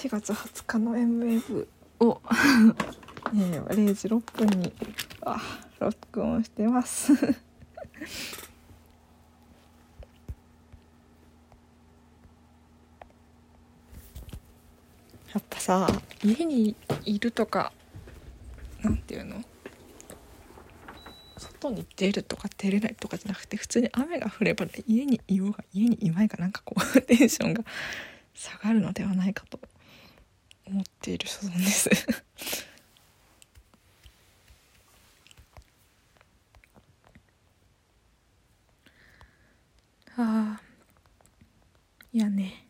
4月20日の M ウェーブをえー、0時6分にあ録音してます。やっぱさ家にいるとかなんていうの？外に出るとか出れないとかじゃなくて普通に雨が降れば家にいようが家にいまいがなんかこう テンションが下がるのではないかと思っている所存です。ああいやね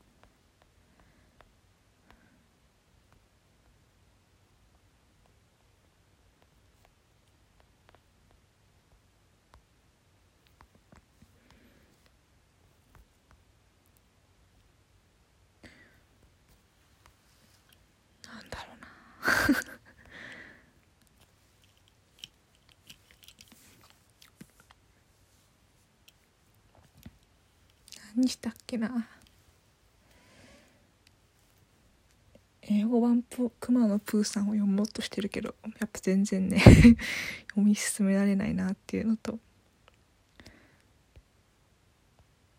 なんだろうな何したっけな。英語版プ「くまのプーさん」を読もうとしてるけどやっぱ全然ね 読み進められないなっていうのと。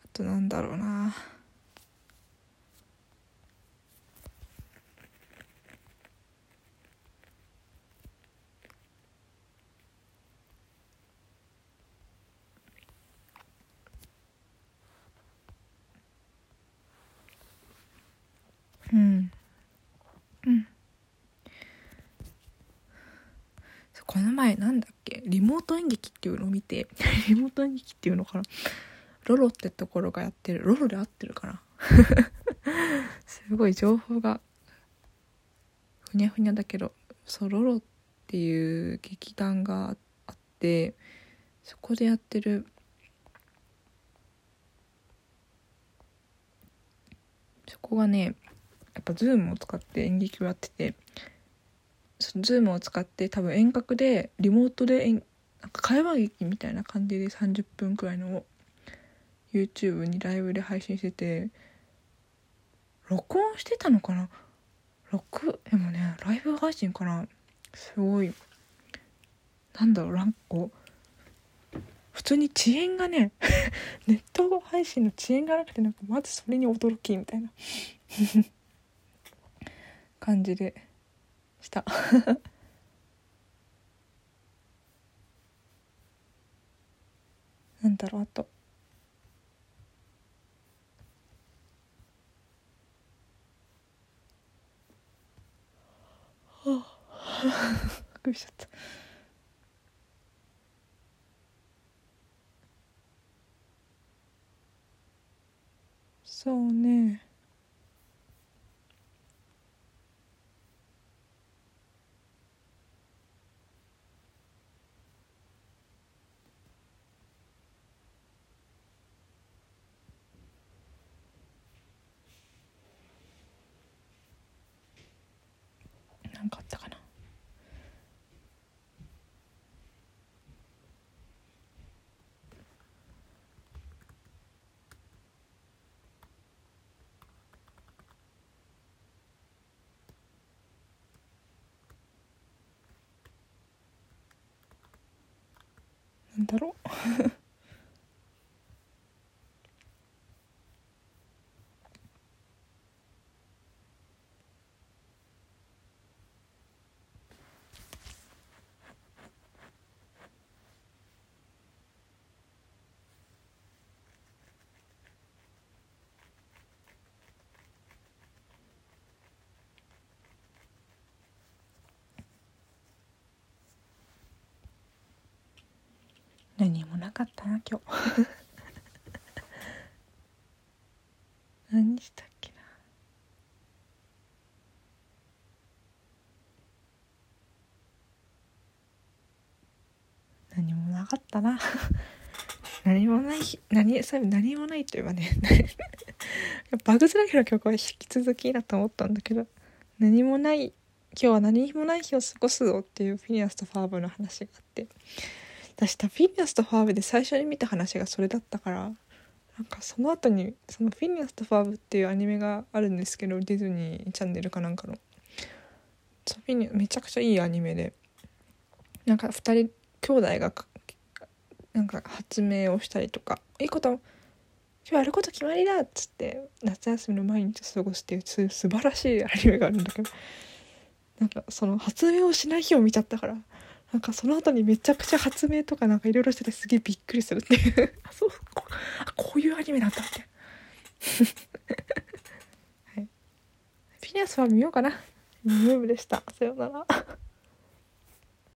あとなんだろうなうんうんそうこの前なんだっけ？リモート演劇っていうのを見て リモート演劇っていうのかな？ロロってところがやってる。ロロで合ってるかな？すごい情報がふにゃふにゃだけどそうロロっていう劇団があってそこでやってるそこがねやっぱ Zoom を使って演劇をやっててその Zoom を使って多分遠隔でリモートでなんか会話劇みたいな感じで30分くらいのを YouTube にライブで配信してて録音してたのかな？録でもねライブ配信かなすごいなんだろうなんかこう普通に遅延がね ネット配信の遅延がなくてなんかまずそれに驚きみたいな。感じで。した。なんだろうあと。はあびっくりしちゃった。そうねなんだろう。何もなかったな今日。何したっけな。何もなかったな。何もない日何そういえば何もないといえばね バグズライフの曲は引き続きだと思ったんだけど。何もない今日は何もない日を過ごすぞっていうフィニアスとファーブの話があって。私フィニアスとファーブで最初に見た話がそれだったからなんかその後にその「フィニアスとファーブ」っていうアニメがあるんですけどディズニーチャンネルかなんかの。フィニめちゃくちゃいいアニメで。なんか2人兄弟がなんか発明をしたりとか「いいこと今日やること決まりだ!」っつって夏休みの毎日を過ごすっていう素晴らしいアニメがあるんだけど。なんかその発明をしない日を見ちゃったから。なんかその後にめちゃくちゃ発明とかなんかいろいろしててすげえびっくりするっていう。あそう。ここういうアニメなんだってはい、フィニアスは見ようかな。ムーブでした。さようなら